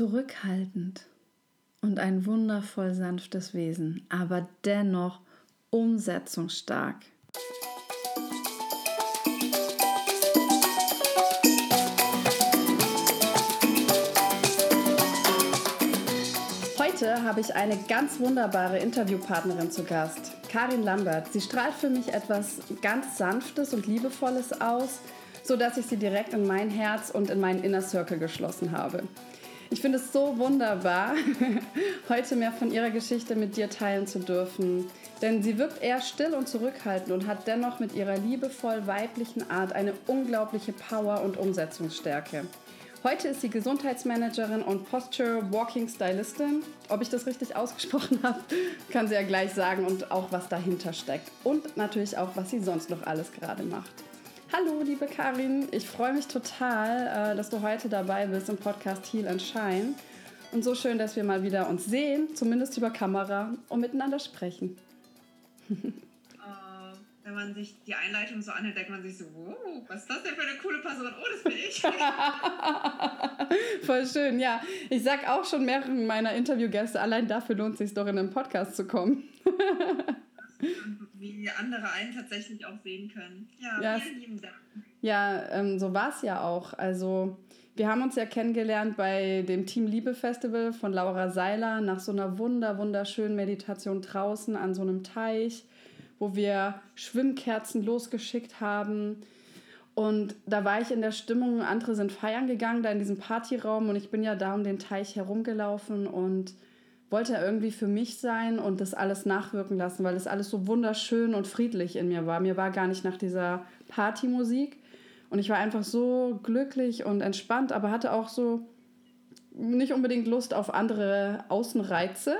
zurückhaltend und ein wundervoll sanftes Wesen, aber dennoch umsetzungsstark. Heute habe ich eine ganz wunderbare Interviewpartnerin zu Gast, Karin Lambert. Sie strahlt für mich etwas ganz Sanftes und Liebevolles aus, sodass ich sie direkt in mein Herz und in meinen Inner Circle geschlossen habe. Ich finde es so wunderbar, heute mehr von ihrer Geschichte mit dir teilen zu dürfen. Denn sie wirkt eher still und zurückhaltend und hat dennoch mit ihrer liebevoll weiblichen Art eine unglaubliche Power und Umsetzungsstärke. Heute ist sie Gesundheitsmanagerin und Posture Walking Stylistin. Ob ich das richtig ausgesprochen habe, kann sie ja gleich sagen und auch was dahinter steckt. Und natürlich auch, was sie sonst noch alles gerade macht. Hallo, liebe Karin. Ich freue mich total, äh, dass du heute dabei bist im Podcast Heal and Shine. Und so schön, dass wir mal wieder uns sehen, zumindest über Kamera, und miteinander sprechen. Uh, wenn man sich die Einleitung so anhört, denkt man sich so, wow, was ist das denn für eine coole Person? Oh, das bin ich. Voll schön, ja. Ich sag auch schon mehreren meiner Interviewgäste, allein dafür lohnt es sich doch in einen Podcast zu kommen. wie andere einen tatsächlich auch sehen können. Ja, ja vielen lieben Dank. Ja, ähm, so war es ja auch. Also wir haben uns ja kennengelernt bei dem Team Liebe Festival von Laura Seiler nach so einer wunder wunderschönen Meditation draußen an so einem Teich, wo wir Schwimmkerzen losgeschickt haben. Und da war ich in der Stimmung, andere sind feiern gegangen, da in diesem Partyraum und ich bin ja da um den Teich herumgelaufen und wollte irgendwie für mich sein und das alles nachwirken lassen, weil es alles so wunderschön und friedlich in mir war. Mir war gar nicht nach dieser Partymusik und ich war einfach so glücklich und entspannt, aber hatte auch so nicht unbedingt Lust auf andere Außenreize.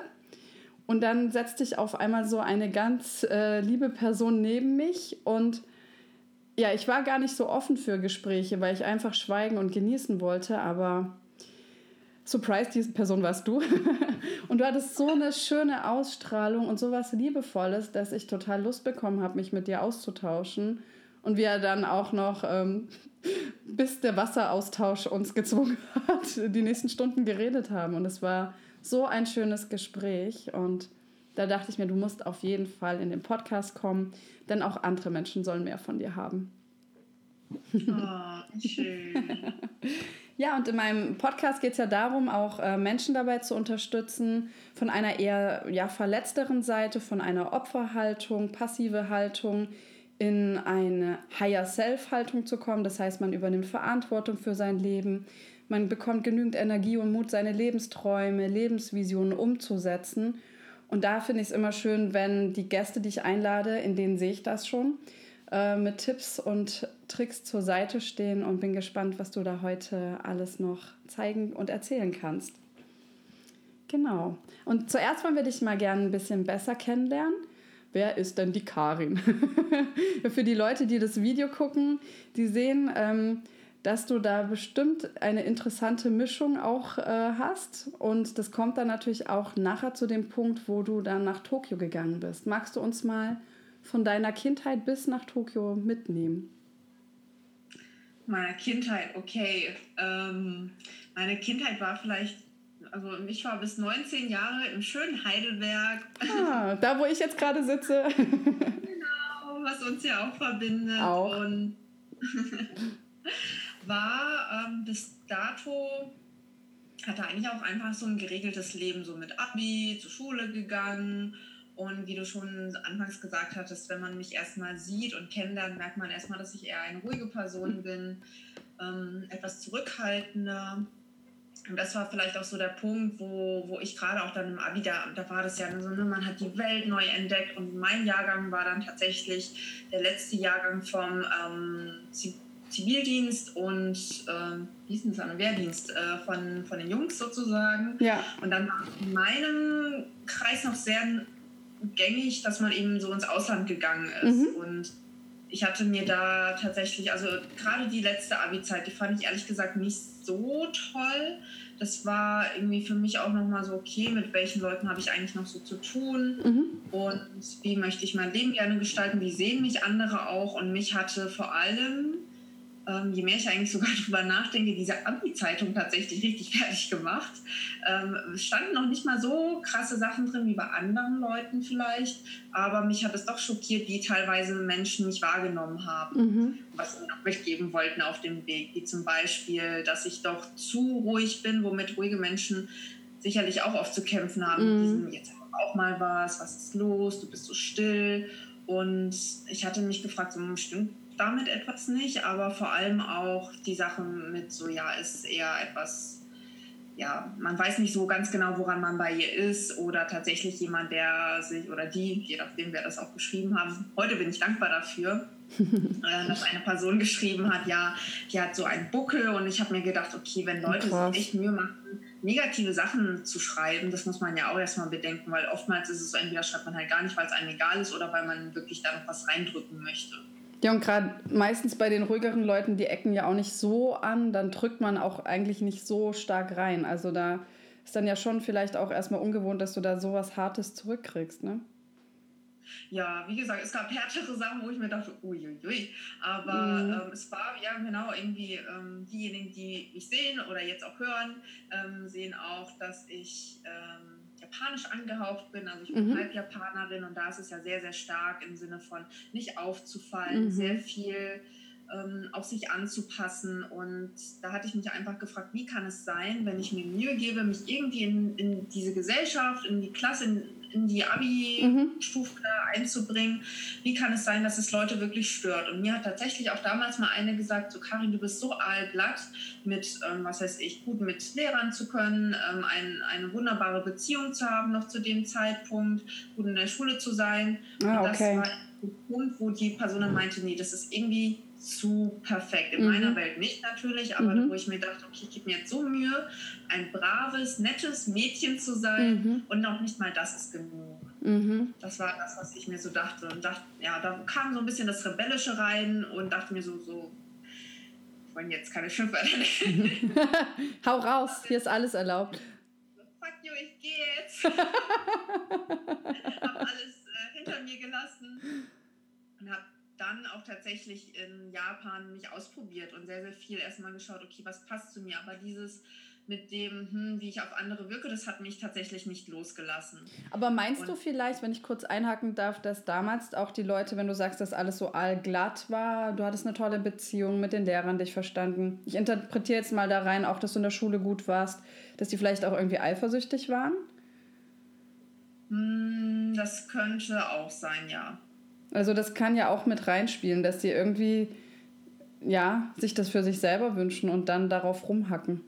Und dann setzte ich auf einmal so eine ganz äh, liebe Person neben mich und ja, ich war gar nicht so offen für Gespräche, weil ich einfach schweigen und genießen wollte, aber Surprise, diese Person warst du. und du hattest so eine schöne Ausstrahlung und so was Liebevolles, dass ich total Lust bekommen habe, mich mit dir auszutauschen. Und wir dann auch noch, ähm, bis der Wasseraustausch uns gezwungen hat, die nächsten Stunden geredet haben. Und es war so ein schönes Gespräch. Und da dachte ich mir, du musst auf jeden Fall in den Podcast kommen, denn auch andere Menschen sollen mehr von dir haben. Oh, schön. Ja, und in meinem Podcast geht es ja darum, auch äh, Menschen dabei zu unterstützen, von einer eher ja, verletzteren Seite, von einer Opferhaltung, passive Haltung in eine Higher Self-Haltung zu kommen. Das heißt, man übernimmt Verantwortung für sein Leben, man bekommt genügend Energie und Mut, seine Lebensträume, Lebensvisionen umzusetzen. Und da finde ich es immer schön, wenn die Gäste, die ich einlade, in denen sehe ich das schon, äh, mit Tipps und Tricks zur Seite stehen und bin gespannt, was du da heute alles noch zeigen und erzählen kannst. Genau. Und zuerst wollen wir dich mal gerne ein bisschen besser kennenlernen. Wer ist denn die Karin? Für die Leute, die das Video gucken, die sehen, ähm, dass du da bestimmt eine interessante Mischung auch äh, hast. Und das kommt dann natürlich auch nachher zu dem Punkt, wo du dann nach Tokio gegangen bist. Magst du uns mal von deiner Kindheit bis nach Tokio mitnehmen? Meiner Kindheit, okay. Ähm, meine Kindheit war vielleicht, also ich war bis 19 Jahre im schönen Heidelberg. Ah, da wo ich jetzt gerade sitze. genau, was uns ja auch verbindet. Auch. Und war ähm, bis dato hatte eigentlich auch einfach so ein geregeltes Leben, so mit Abi, zur Schule gegangen und wie du schon anfangs gesagt hattest, wenn man mich erstmal sieht und kennenlernt, merkt man erstmal, dass ich eher eine ruhige Person bin, ähm, etwas zurückhaltender. Und das war vielleicht auch so der Punkt, wo, wo ich gerade auch dann im Abi, da, da war das ja so, ne, man hat die Welt neu entdeckt und mein Jahrgang war dann tatsächlich der letzte Jahrgang vom ähm, Zivildienst und ähm, wie hieß das Wehrdienst äh, von, von den Jungs sozusagen. Ja. Und dann war in meinem Kreis noch sehr gängig, dass man eben so ins Ausland gegangen ist. Mhm. Und ich hatte mir da tatsächlich, also gerade die letzte Abi-Zeit, die fand ich ehrlich gesagt nicht so toll. Das war irgendwie für mich auch nochmal so, okay, mit welchen Leuten habe ich eigentlich noch so zu tun mhm. und wie möchte ich mein Leben gerne gestalten, wie sehen mich andere auch. Und mich hatte vor allem ähm, je mehr ich eigentlich sogar drüber nachdenke, diese Abi-Zeitung tatsächlich richtig fertig gemacht. Ähm, es standen noch nicht mal so krasse Sachen drin wie bei anderen Leuten vielleicht, aber mich hat es doch schockiert, wie teilweise Menschen mich wahrgenommen haben, mhm. was sie noch mitgeben wollten auf dem Weg, wie zum Beispiel, dass ich doch zu ruhig bin, womit ruhige Menschen sicherlich auch oft zu kämpfen haben. Mhm. Diesem, jetzt auch mal was, was ist los, du bist so still. Und ich hatte mich gefragt, so stimmt damit etwas nicht, aber vor allem auch die Sachen mit so, ja, ist eher etwas, ja, man weiß nicht so ganz genau, woran man bei ihr ist oder tatsächlich jemand, der sich oder die, je nachdem, wer das auch geschrieben hat. Heute bin ich dankbar dafür, äh, dass eine Person geschrieben hat, ja, die hat so einen Buckel und ich habe mir gedacht, okay, wenn Leute Krass. sich echt Mühe machen, negative Sachen zu schreiben, das muss man ja auch erstmal bedenken, weil oftmals ist es so, entweder schreibt man halt gar nicht, weil es einem egal ist oder weil man wirklich da noch was reindrücken möchte. Ja, und gerade meistens bei den ruhigeren Leuten, die ecken ja auch nicht so an, dann drückt man auch eigentlich nicht so stark rein. Also da ist dann ja schon vielleicht auch erstmal ungewohnt, dass du da sowas Hartes zurückkriegst, ne? Ja, wie gesagt, es gab härtere Sachen, wo ich mir dachte, uiuiui. Aber mhm. ähm, es war, ja, genau, irgendwie ähm, diejenigen, die mich sehen oder jetzt auch hören, ähm, sehen auch, dass ich ähm, japanisch angehaucht bin. Also ich bin mhm. Halbjapanerin und da ist es ja sehr, sehr stark im Sinne von nicht aufzufallen, mhm. sehr viel ähm, auf sich anzupassen. Und da hatte ich mich einfach gefragt, wie kann es sein, wenn ich mir Mühe gebe, mich irgendwie in, in diese Gesellschaft, in die Klasse, in, in die Abi-Stufe mhm. einzubringen. Wie kann es sein, dass es Leute wirklich stört? Und mir hat tatsächlich auch damals mal eine gesagt, so Karin, du bist so allglatt mit, ähm, was heißt ich, gut mit Lehrern zu können, ähm, ein, eine wunderbare Beziehung zu haben noch zu dem Zeitpunkt, gut in der Schule zu sein. Ah, okay. Und das war Punkt, wo die Person dann meinte, nee, das ist irgendwie zu perfekt. In mhm. meiner Welt nicht natürlich, aber mhm. wo ich mir dachte, okay, ich gebe mir jetzt so Mühe, ein braves, nettes Mädchen zu sein mhm. und noch nicht mal das ist genug. Mhm. Das war das, was ich mir so dachte. Und dachte, ja, da kam so ein bisschen das Rebellische rein und dachte mir so, so, ich wollte jetzt keine Schimpfwörter Hau raus, hier ist alles erlaubt. Fuck you, ich gehe jetzt. hab alles hinter mir gelassen und hab dann auch tatsächlich in Japan mich ausprobiert und sehr, sehr viel erstmal geschaut, okay, was passt zu mir. Aber dieses mit dem, hm, wie ich auf andere wirke, das hat mich tatsächlich nicht losgelassen. Aber meinst und du vielleicht, wenn ich kurz einhaken darf, dass damals auch die Leute, wenn du sagst, dass alles so allglatt war, du hattest eine tolle Beziehung mit den Lehrern, dich verstanden. Ich interpretiere jetzt mal da rein, auch dass du in der Schule gut warst, dass die vielleicht auch irgendwie eifersüchtig waren? Hm, das könnte auch sein, ja. Also das kann ja auch mit reinspielen, dass die irgendwie ja, sich das für sich selber wünschen und dann darauf rumhacken.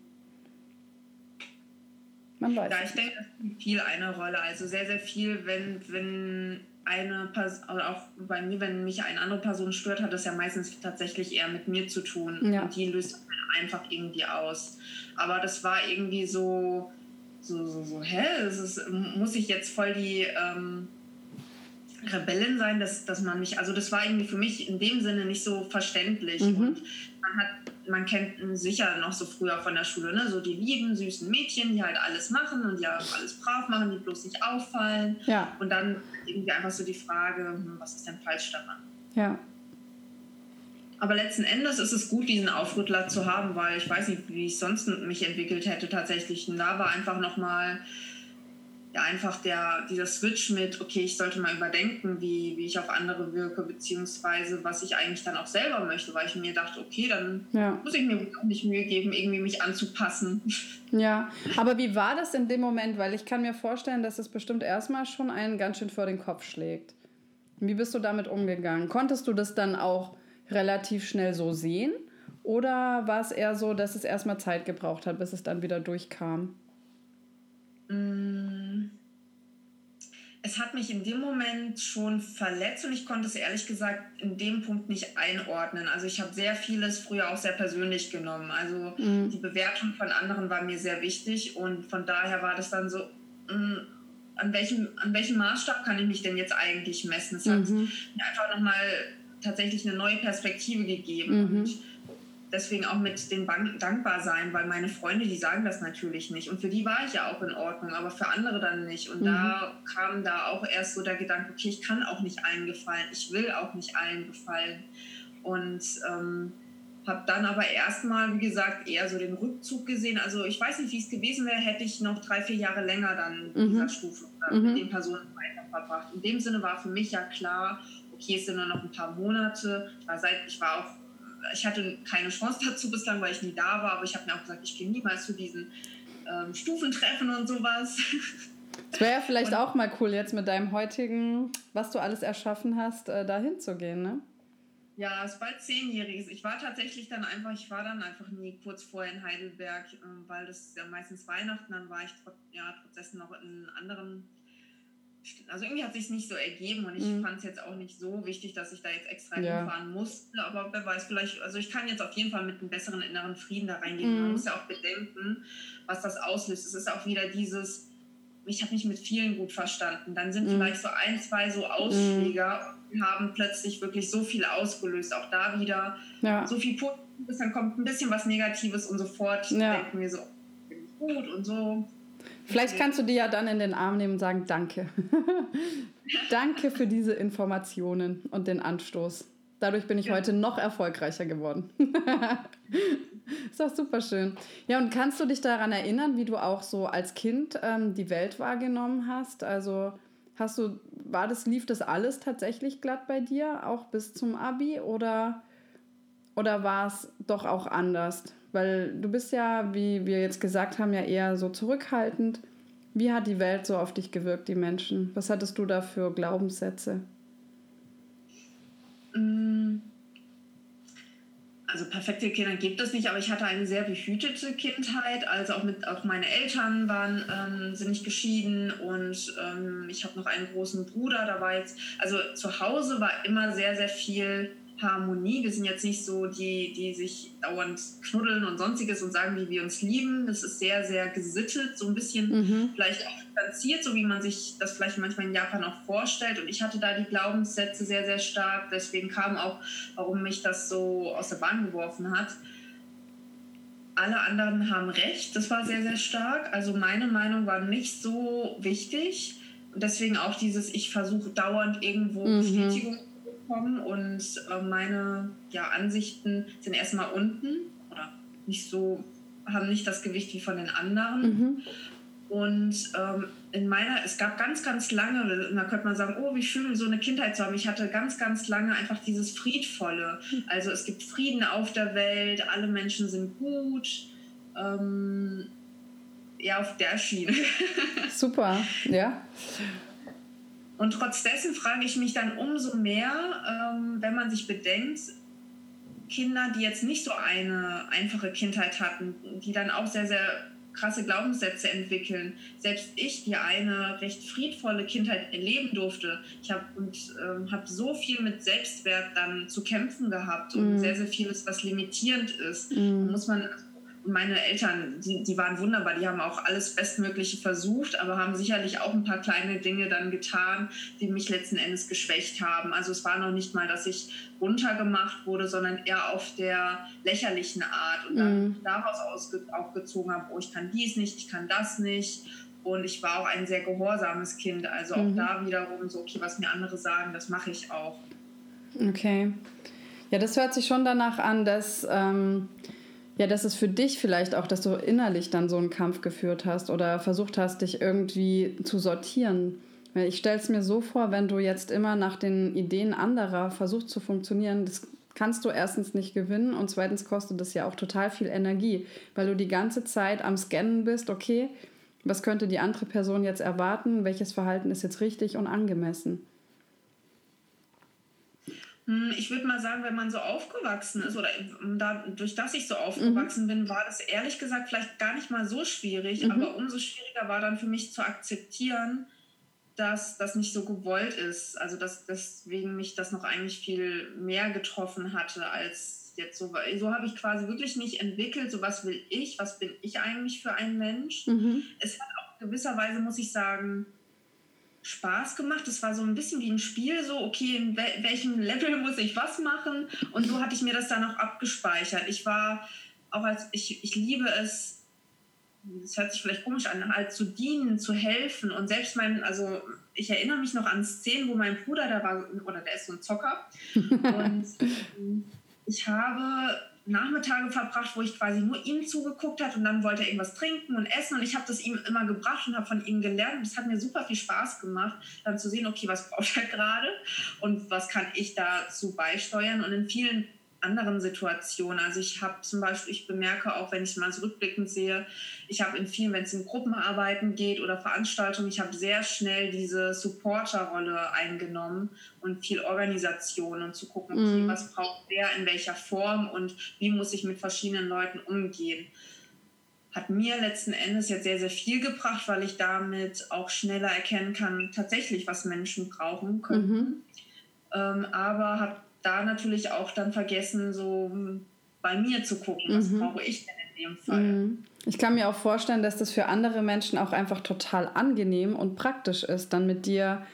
Man weiß. Ja, ich denke, das spielt viel eine Rolle. Also sehr, sehr viel, wenn, wenn eine Person, oder auch bei mir, wenn mich eine andere Person stört, hat das ja meistens tatsächlich eher mit mir zu tun. Ja. Und die löst einfach irgendwie aus. Aber das war irgendwie so, so, so, so hä? Ist, muss ich jetzt voll die. Ähm, Rebellin sein, dass, dass man mich, also das war irgendwie für mich in dem Sinne nicht so verständlich. Mhm. Und man hat, man kennt sicher noch so früher von der Schule, ne? so die lieben, süßen Mädchen, die halt alles machen und die auch alles brav machen, die bloß nicht auffallen. Ja. Und dann irgendwie einfach so die Frage, hm, was ist denn falsch daran? Ja. Aber letzten Endes ist es gut, diesen Aufrüttler zu haben, weil ich weiß nicht, wie ich sonst mich entwickelt hätte tatsächlich. Und da war einfach nochmal ja, einfach der, dieser Switch mit, okay, ich sollte mal überdenken, wie, wie ich auf andere wirke, beziehungsweise was ich eigentlich dann auch selber möchte, weil ich mir dachte, okay, dann ja. muss ich mir auch nicht Mühe geben, irgendwie mich anzupassen. Ja, aber wie war das in dem Moment? Weil ich kann mir vorstellen, dass es bestimmt erstmal schon einen ganz schön vor den Kopf schlägt. Wie bist du damit umgegangen? Konntest du das dann auch relativ schnell so sehen? Oder war es eher so, dass es erstmal Zeit gebraucht hat, bis es dann wieder durchkam? Mm. Es hat mich in dem Moment schon verletzt und ich konnte es ehrlich gesagt in dem Punkt nicht einordnen. Also ich habe sehr vieles früher auch sehr persönlich genommen. Also mhm. die Bewertung von anderen war mir sehr wichtig und von daher war das dann so, mm, an welchem, an welchem Maßstab kann ich mich denn jetzt eigentlich messen? Es hat mhm. mir einfach nochmal tatsächlich eine neue Perspektive gegeben. Mhm. Und deswegen auch mit dem dankbar sein, weil meine Freunde, die sagen das natürlich nicht. Und für die war ich ja auch in Ordnung, aber für andere dann nicht. Und mhm. da kam da auch erst so der Gedanke, okay, ich kann auch nicht allen gefallen, ich will auch nicht allen gefallen. Und ähm, habe dann aber erstmal, wie gesagt, eher so den Rückzug gesehen. Also ich weiß nicht, wie es gewesen wäre, hätte ich noch drei, vier Jahre länger dann in dieser mhm. Stufe oder mhm. mit den Personen weiter verbracht. In dem Sinne war für mich ja klar, okay, es sind nur noch ein paar Monate. Ich war, seit, ich war auch, ich hatte keine Chance dazu bislang, weil ich nie da war, aber ich habe mir auch gesagt, ich gehe niemals zu diesen ähm, Stufentreffen und sowas. Es wäre ja vielleicht und, auch mal cool, jetzt mit deinem heutigen, was du alles erschaffen hast, äh, da hinzugehen, ne? Ja, es ist bald zehnjähriges. Ich war tatsächlich dann einfach, ich war dann einfach nie kurz vorher in Heidelberg, äh, weil das ja meistens Weihnachten, dann war ich ja, trotz dessen noch in anderen. Also irgendwie hat sich nicht so ergeben und ich mhm. fand es jetzt auch nicht so wichtig, dass ich da jetzt extra ja. hinfahren musste. Aber wer weiß, vielleicht, also ich kann jetzt auf jeden Fall mit einem besseren inneren Frieden da reingehen. Mhm. Man muss ja auch bedenken, was das auslöst. Es ist auch wieder dieses, ich habe mich mit vielen gut verstanden. Dann sind mhm. vielleicht so ein, zwei so Ausschläger mhm. haben plötzlich wirklich so viel ausgelöst. Auch da wieder ja. so viel Positives, dann kommt ein bisschen was Negatives und sofort ja. denken wir so, gut und so. Vielleicht kannst du die ja dann in den Arm nehmen und sagen, danke. danke für diese Informationen und den Anstoß. Dadurch bin ich ja. heute noch erfolgreicher geworden. ist doch super schön. Ja, und kannst du dich daran erinnern, wie du auch so als Kind ähm, die Welt wahrgenommen hast? Also hast du, war das, lief das alles tatsächlich glatt bei dir, auch bis zum Abi oder, oder war es doch auch anders? Weil du bist ja, wie wir jetzt gesagt haben, ja eher so zurückhaltend. Wie hat die Welt so auf dich gewirkt, die Menschen? Was hattest du da für Glaubenssätze? Mm. Also perfekte Kinder gibt es nicht, aber ich hatte eine sehr behütete Kindheit. Also auch mit auch meine Eltern waren ähm, sind nicht geschieden und ähm, ich habe noch einen großen Bruder. Da war jetzt also zu Hause war immer sehr sehr viel Harmonie. Wir sind jetzt nicht so die, die sich dauernd knuddeln und sonstiges und sagen, wie wir uns lieben. Das ist sehr, sehr gesittet, so ein bisschen mhm. vielleicht auch distanziert, so wie man sich das vielleicht manchmal in Japan auch vorstellt. Und ich hatte da die Glaubenssätze sehr, sehr stark. Deswegen kam auch, warum mich das so aus der Bahn geworfen hat. Alle anderen haben recht, das war sehr, sehr stark. Also meine Meinung war nicht so wichtig. Und deswegen auch dieses, ich versuche dauernd irgendwo mhm. Bestätigung bekommen und äh, meine ja, Ansichten sind erstmal unten oder nicht so, haben nicht das Gewicht wie von den anderen. Mhm. Und ähm, in meiner, es gab ganz, ganz lange, da könnte man sagen, oh, wie schön, so eine Kindheit zu haben. Ich hatte ganz, ganz lange einfach dieses Friedvolle. Also es gibt Frieden auf der Welt, alle Menschen sind gut. Ähm, ja, auf der Schiene. Super, ja. Und trotz dessen frage ich mich dann umso mehr, ähm, wenn man sich bedenkt, Kinder, die jetzt nicht so eine einfache Kindheit hatten, die dann auch sehr, sehr krasse Glaubenssätze entwickeln. Selbst ich, die eine recht friedvolle Kindheit erleben durfte, ich habe und ähm, habe so viel mit Selbstwert dann zu kämpfen gehabt und mm. sehr, sehr vieles, was limitierend ist. Mm. Muss man meine Eltern, die, die waren wunderbar, die haben auch alles Bestmögliche versucht, aber haben sicherlich auch ein paar kleine Dinge dann getan, die mich letzten Endes geschwächt haben. Also es war noch nicht mal, dass ich runtergemacht wurde, sondern eher auf der lächerlichen Art und dann mhm. daraus auch gezogen habe, oh, ich kann dies nicht, ich kann das nicht. Und ich war auch ein sehr gehorsames Kind. Also auch mhm. da wiederum so, okay, was mir andere sagen, das mache ich auch. Okay. Ja, das hört sich schon danach an, dass... Ähm ja, das ist für dich vielleicht auch, dass du innerlich dann so einen Kampf geführt hast oder versucht hast, dich irgendwie zu sortieren. Ich stelle es mir so vor, wenn du jetzt immer nach den Ideen anderer versuchst zu funktionieren, das kannst du erstens nicht gewinnen und zweitens kostet das ja auch total viel Energie, weil du die ganze Zeit am Scannen bist, okay, was könnte die andere Person jetzt erwarten, welches Verhalten ist jetzt richtig und angemessen. Hm, ich würde mal sagen, wenn man so aufgewachsen ist oder dadurch, dass ich so aufgewachsen mhm. bin, war das ehrlich gesagt vielleicht gar nicht mal so schwierig, mhm. aber umso schwieriger war dann für mich zu akzeptieren, dass das nicht so gewollt ist. Also dass deswegen mich das noch eigentlich viel mehr getroffen hatte als jetzt so. So habe ich quasi wirklich nicht entwickelt, so was will ich, was bin ich eigentlich für ein Mensch. Mhm. Es hat auch gewisserweise, muss ich sagen, Spaß gemacht. Es war so ein bisschen wie ein Spiel, so, okay, in welchem Level muss ich was machen? Und so hatte ich mir das dann auch abgespeichert. Ich war auch als, ich, ich liebe es, das hört sich vielleicht komisch an, halt zu dienen, zu helfen. Und selbst mein, also ich erinnere mich noch an Szenen, wo mein Bruder da war, oder der ist so ein Zocker. und ich habe Nachmittage verbracht, wo ich quasi nur ihm zugeguckt habe und dann wollte er irgendwas trinken und essen und ich habe das ihm immer gebracht und habe von ihm gelernt. Und es hat mir super viel Spaß gemacht, dann zu sehen, okay, was braucht er gerade und was kann ich dazu beisteuern. Und in vielen anderen Situationen. Also ich habe zum Beispiel, ich bemerke auch, wenn ich mal zurückblickend sehe, ich habe in vielen, wenn es in Gruppenarbeiten geht oder Veranstaltungen, ich habe sehr schnell diese Supporterrolle eingenommen und viel Organisation und zu gucken, okay, mhm. was braucht wer in welcher Form und wie muss ich mit verschiedenen Leuten umgehen. Hat mir letzten Endes jetzt sehr, sehr viel gebracht, weil ich damit auch schneller erkennen kann, tatsächlich, was Menschen brauchen können. Mhm. Ähm, aber habe da natürlich auch dann vergessen, so bei mir zu gucken, was mhm. brauche ich denn in dem Fall. Mhm. Ich kann mir auch vorstellen, dass das für andere Menschen auch einfach total angenehm und praktisch ist, dann mit dir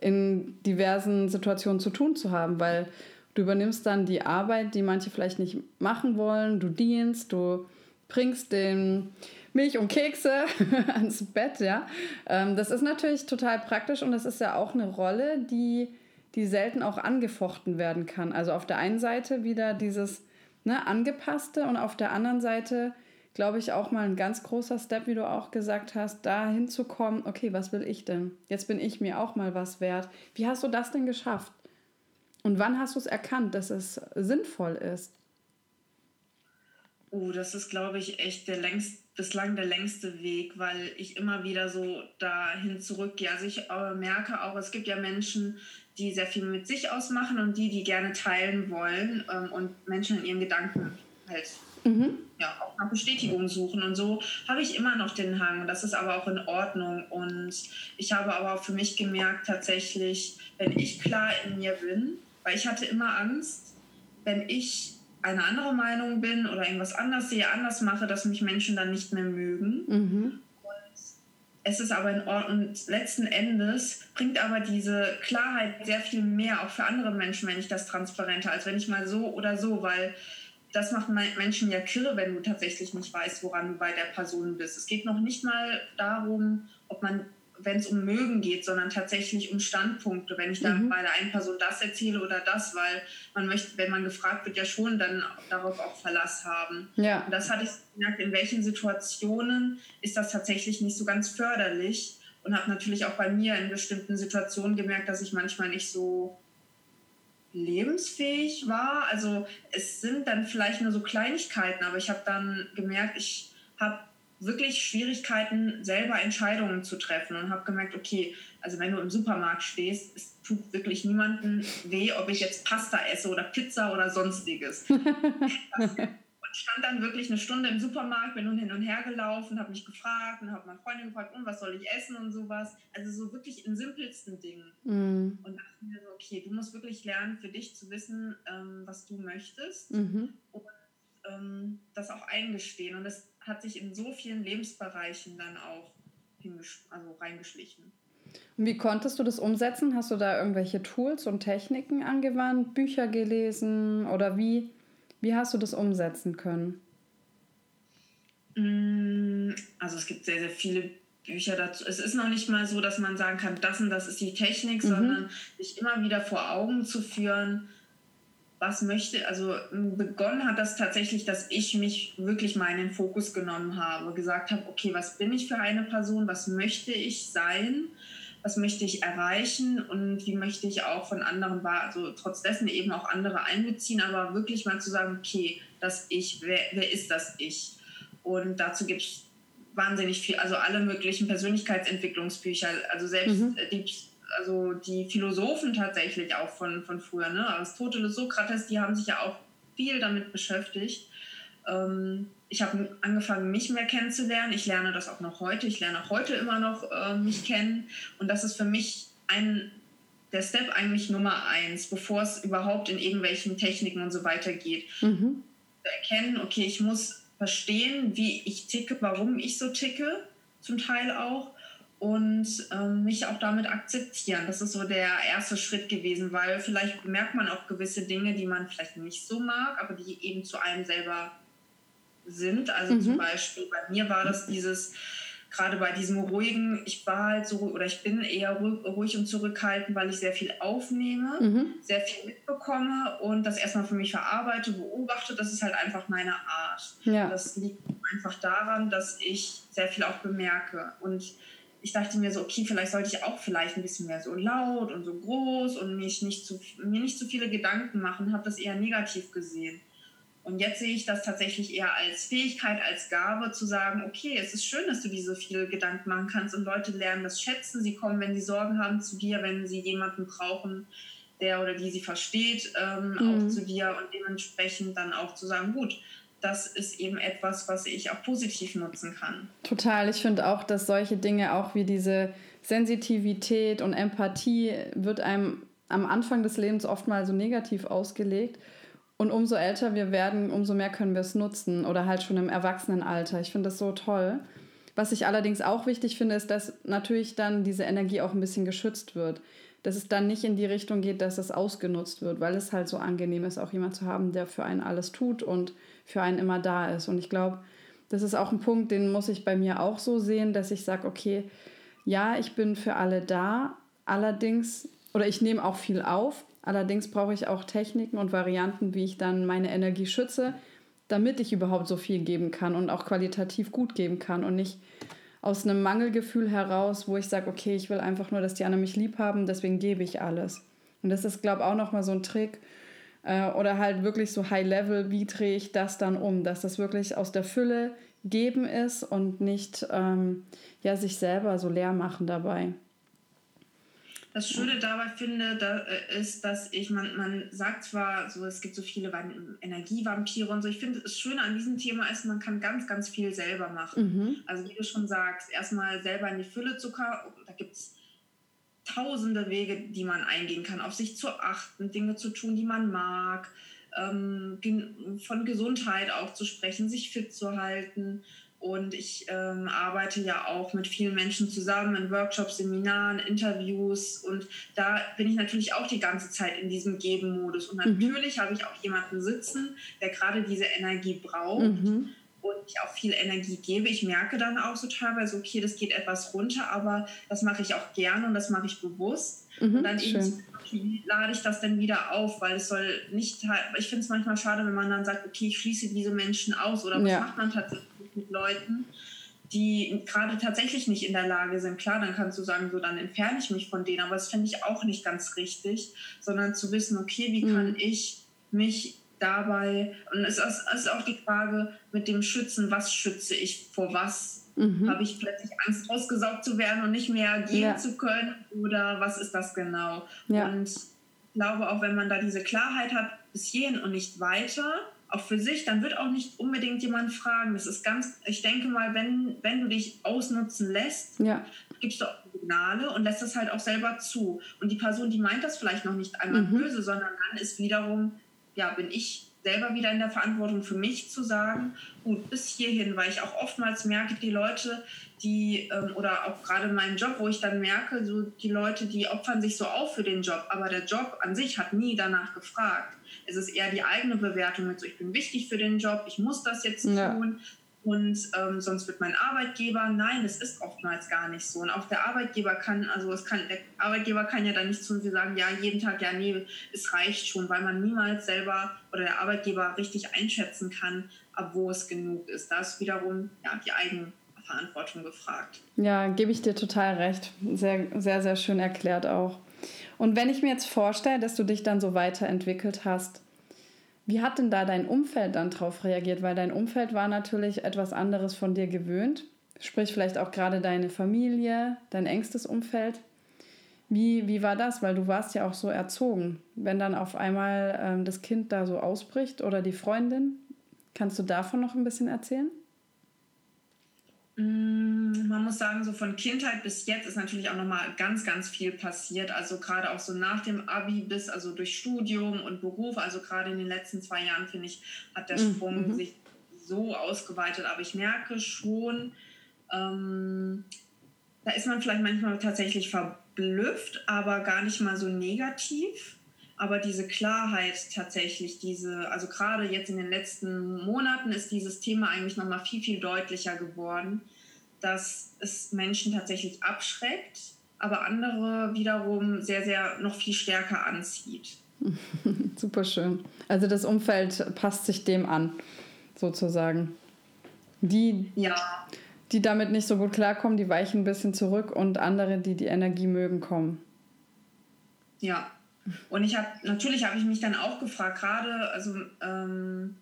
in diversen Situationen zu tun zu haben, weil du übernimmst dann die Arbeit, die manche vielleicht nicht machen wollen, du dienst, du bringst den Milch und Kekse ans Bett, ja. Ähm, das ist natürlich total praktisch und das ist ja auch eine Rolle, die die selten auch angefochten werden kann. Also auf der einen Seite wieder dieses ne, angepasste und auf der anderen Seite glaube ich auch mal ein ganz großer Step, wie du auch gesagt hast, da hinzukommen, okay, was will ich denn? Jetzt bin ich mir auch mal was wert. Wie hast du das denn geschafft? Und wann hast du es erkannt, dass es sinnvoll ist? Oh, das ist, glaube ich, echt der längst, bislang der längste Weg, weil ich immer wieder so dahin zurückgehe. Also ich äh, merke auch, es gibt ja Menschen, die sehr viel mit sich ausmachen und die, die gerne teilen wollen ähm, und Menschen in ihren Gedanken halt mhm. ja, auch nach Bestätigung suchen. Und so habe ich immer noch den Hang. Das ist aber auch in Ordnung. Und ich habe aber auch für mich gemerkt, tatsächlich, wenn ich klar in mir bin, weil ich hatte immer Angst, wenn ich eine andere Meinung bin oder irgendwas anders sehe, anders mache, dass mich Menschen dann nicht mehr mögen. Mhm es ist aber in Ordnung. Letzten Endes bringt aber diese Klarheit sehr viel mehr auch für andere Menschen, wenn ich das transparenter, als wenn ich mal so oder so, weil das macht Menschen ja kirre, wenn du tatsächlich nicht weißt, woran du bei der Person bist. Es geht noch nicht mal darum, ob man wenn es um Mögen geht, sondern tatsächlich um Standpunkte. Wenn ich dann mhm. bei der einen Person das erzähle oder das, weil man möchte, wenn man gefragt wird, ja schon dann darauf auch Verlass haben. Ja. Und das hatte ich gemerkt, in welchen Situationen ist das tatsächlich nicht so ganz förderlich und habe natürlich auch bei mir in bestimmten Situationen gemerkt, dass ich manchmal nicht so lebensfähig war. Also es sind dann vielleicht nur so Kleinigkeiten, aber ich habe dann gemerkt, ich habe wirklich Schwierigkeiten, selber Entscheidungen zu treffen und habe gemerkt, okay, also wenn du im Supermarkt stehst, es tut wirklich niemandem weh, ob ich jetzt Pasta esse oder Pizza oder sonstiges. und stand dann wirklich eine Stunde im Supermarkt, bin nun hin und her gelaufen, habe mich gefragt und habe meine Freundin gefragt, und was soll ich essen und sowas. Also so wirklich in simpelsten Dingen. Mm. Und dachte mir so, okay, du musst wirklich lernen, für dich zu wissen, ähm, was du möchtest mhm. und ähm, das auch eingestehen. Und das hat sich in so vielen Lebensbereichen dann auch also reingeschlichen. Und wie konntest du das umsetzen? Hast du da irgendwelche Tools und Techniken angewandt, Bücher gelesen oder wie, wie hast du das umsetzen können? Mm, also es gibt sehr, sehr viele Bücher dazu. Es ist noch nicht mal so, dass man sagen kann, das und das ist die Technik, mhm. sondern sich immer wieder vor Augen zu führen, was möchte, also begonnen hat das tatsächlich, dass ich mich wirklich mal in den Fokus genommen habe, gesagt habe, okay, was bin ich für eine Person, was möchte ich sein, was möchte ich erreichen? Und wie möchte ich auch von anderen, also trotz dessen eben auch andere einbeziehen, aber wirklich mal zu sagen, okay, das Ich, wer, wer ist das Ich? Und dazu gibt es wahnsinnig viel, also alle möglichen Persönlichkeitsentwicklungsbücher, also selbst mhm. die also die Philosophen tatsächlich auch von, von früher, ne? Aristoteles, Sokrates, die haben sich ja auch viel damit beschäftigt. Ähm, ich habe angefangen, mich mehr kennenzulernen. Ich lerne das auch noch heute. Ich lerne auch heute immer noch äh, mich kennen. Und das ist für mich ein, der Step eigentlich Nummer eins, bevor es überhaupt in irgendwelchen Techniken und so weiter geht. Mhm. Erkennen, okay, ich muss verstehen, wie ich ticke, warum ich so ticke, zum Teil auch und ähm, mich auch damit akzeptieren. Das ist so der erste Schritt gewesen, weil vielleicht merkt man auch gewisse Dinge, die man vielleicht nicht so mag, aber die eben zu einem selber sind. Also mhm. zum Beispiel bei mir war das dieses gerade bei diesem ruhigen, ich war halt so, oder ich bin eher ruhig und zurückhaltend, weil ich sehr viel aufnehme, mhm. sehr viel mitbekomme und das erstmal für mich verarbeite, beobachte. Das ist halt einfach meine Art. Ja. Das liegt einfach daran, dass ich sehr viel auch bemerke. Und ich dachte mir so, okay, vielleicht sollte ich auch vielleicht ein bisschen mehr so laut und so groß und mich nicht zu, mir nicht zu viele Gedanken machen, habe das eher negativ gesehen. Und jetzt sehe ich das tatsächlich eher als Fähigkeit, als Gabe zu sagen, okay, es ist schön, dass du dir so viele Gedanken machen kannst und Leute lernen das schätzen. Sie kommen, wenn sie Sorgen haben, zu dir, wenn sie jemanden brauchen, der oder die sie versteht, ähm, mhm. auch zu dir und dementsprechend dann auch zu sagen, gut, das ist eben etwas, was ich auch positiv nutzen kann. Total. Ich finde auch, dass solche Dinge auch wie diese Sensitivität und Empathie wird einem am Anfang des Lebens oft mal so negativ ausgelegt. Und umso älter wir werden, umso mehr können wir es nutzen oder halt schon im Erwachsenenalter. Ich finde das so toll. Was ich allerdings auch wichtig finde, ist, dass natürlich dann diese Energie auch ein bisschen geschützt wird. Dass es dann nicht in die Richtung geht, dass es ausgenutzt wird, weil es halt so angenehm ist, auch jemand zu haben, der für einen alles tut und für einen immer da ist. Und ich glaube, das ist auch ein Punkt, den muss ich bei mir auch so sehen, dass ich sage, okay, ja, ich bin für alle da, allerdings, oder ich nehme auch viel auf, allerdings brauche ich auch Techniken und Varianten, wie ich dann meine Energie schütze, damit ich überhaupt so viel geben kann und auch qualitativ gut geben kann und nicht aus einem Mangelgefühl heraus, wo ich sage, okay, ich will einfach nur, dass die anderen mich lieb haben, deswegen gebe ich alles. Und das ist, glaube ich, auch nochmal so ein Trick, äh, oder halt wirklich so High Level, wie drehe ich das dann um, dass das wirklich aus der Fülle geben ist und nicht ähm, ja, sich selber so leer machen dabei. Das Schöne dabei finde, da, äh, ist, dass ich, man, man sagt zwar so, es gibt so viele Energievampire und so. Ich finde, das Schöne an diesem Thema ist, man kann ganz, ganz viel selber machen. Mhm. Also wie du schon sagst, erstmal selber in die Fülle zu kommen. Da gibt es tausende Wege, die man eingehen kann, auf sich zu achten, Dinge zu tun, die man mag, ähm, von Gesundheit auch zu sprechen, sich fit zu halten. Und ich ähm, arbeite ja auch mit vielen Menschen zusammen in Workshops, Seminaren, Interviews. Und da bin ich natürlich auch die ganze Zeit in diesem Geben-Modus. Und mhm. natürlich mhm. habe ich auch jemanden sitzen, der gerade diese Energie braucht. Mhm und ich auch viel Energie gebe. Ich merke dann auch so teilweise, okay, das geht etwas runter, aber das mache ich auch gerne und das mache ich bewusst. Mhm, und dann schön. eben wie lade ich das denn wieder auf, weil es soll nicht, ich finde es manchmal schade, wenn man dann sagt, okay, ich schließe diese Menschen aus oder was ja. macht man tatsächlich mit Leuten, die gerade tatsächlich nicht in der Lage sind. Klar, dann kannst du sagen, so dann entferne ich mich von denen, aber das finde ich auch nicht ganz richtig, sondern zu wissen, okay, wie mhm. kann ich mich dabei, und es ist, auch die Frage mit dem Schützen, was schütze ich vor was? Mhm. Habe ich plötzlich Angst, ausgesaugt zu werden und nicht mehr gehen ja. zu können? Oder was ist das genau? Ja. Und ich glaube, auch wenn man da diese Klarheit hat, bis hierhin und nicht weiter, auch für sich, dann wird auch nicht unbedingt jemand fragen. Das ist ganz, ich denke mal, wenn, wenn du dich ausnutzen lässt, ja. gibst du auch Signale und lässt das halt auch selber zu. Und die Person, die meint das vielleicht noch nicht einmal mhm. böse, sondern dann ist wiederum ja, bin ich selber wieder in der Verantwortung für mich zu sagen, gut, bis hierhin, weil ich auch oftmals merke, die Leute, die, ähm, oder auch gerade in meinem Job, wo ich dann merke, so die Leute, die opfern sich so auf für den Job, aber der Job an sich hat nie danach gefragt. Es ist eher die eigene Bewertung mit so, ich bin wichtig für den Job, ich muss das jetzt ja. tun, und ähm, sonst wird mein Arbeitgeber, nein, das ist oftmals gar nicht so. Und auch der Arbeitgeber kann, also es kann, der Arbeitgeber kann ja dann nicht zu uns sagen, ja, jeden Tag, ja, nee, es reicht schon, weil man niemals selber oder der Arbeitgeber richtig einschätzen kann, ab wo es genug ist. Da ist wiederum ja, die Eigenverantwortung gefragt. Ja, gebe ich dir total recht. Sehr, sehr, sehr schön erklärt auch. Und wenn ich mir jetzt vorstelle, dass du dich dann so weiterentwickelt hast, wie hat denn da dein Umfeld dann drauf reagiert? Weil dein Umfeld war natürlich etwas anderes von dir gewöhnt. Sprich, vielleicht auch gerade deine Familie, dein engstes Umfeld. Wie, wie war das? Weil du warst ja auch so erzogen. Wenn dann auf einmal ähm, das Kind da so ausbricht oder die Freundin, kannst du davon noch ein bisschen erzählen? Mm, man muss sagen, so von Kindheit bis jetzt ist natürlich auch nochmal ganz, ganz viel passiert. Also gerade auch so nach dem Abi bis, also durch Studium und Beruf, also gerade in den letzten zwei Jahren, finde ich, hat der mm, Sprung mhm. sich so ausgeweitet. Aber ich merke schon, ähm, da ist man vielleicht manchmal tatsächlich verblüfft, aber gar nicht mal so negativ. Aber diese Klarheit tatsächlich, diese, also gerade jetzt in den letzten Monaten ist dieses Thema eigentlich nochmal viel, viel deutlicher geworden, dass es Menschen tatsächlich abschreckt, aber andere wiederum sehr, sehr noch viel stärker anzieht. Super schön. Also das Umfeld passt sich dem an, sozusagen. Die, ja. die damit nicht so gut klarkommen, die weichen ein bisschen zurück und andere, die die Energie mögen, kommen. Ja. Und ich habe, natürlich habe ich mich dann auch gefragt, gerade, also ähm,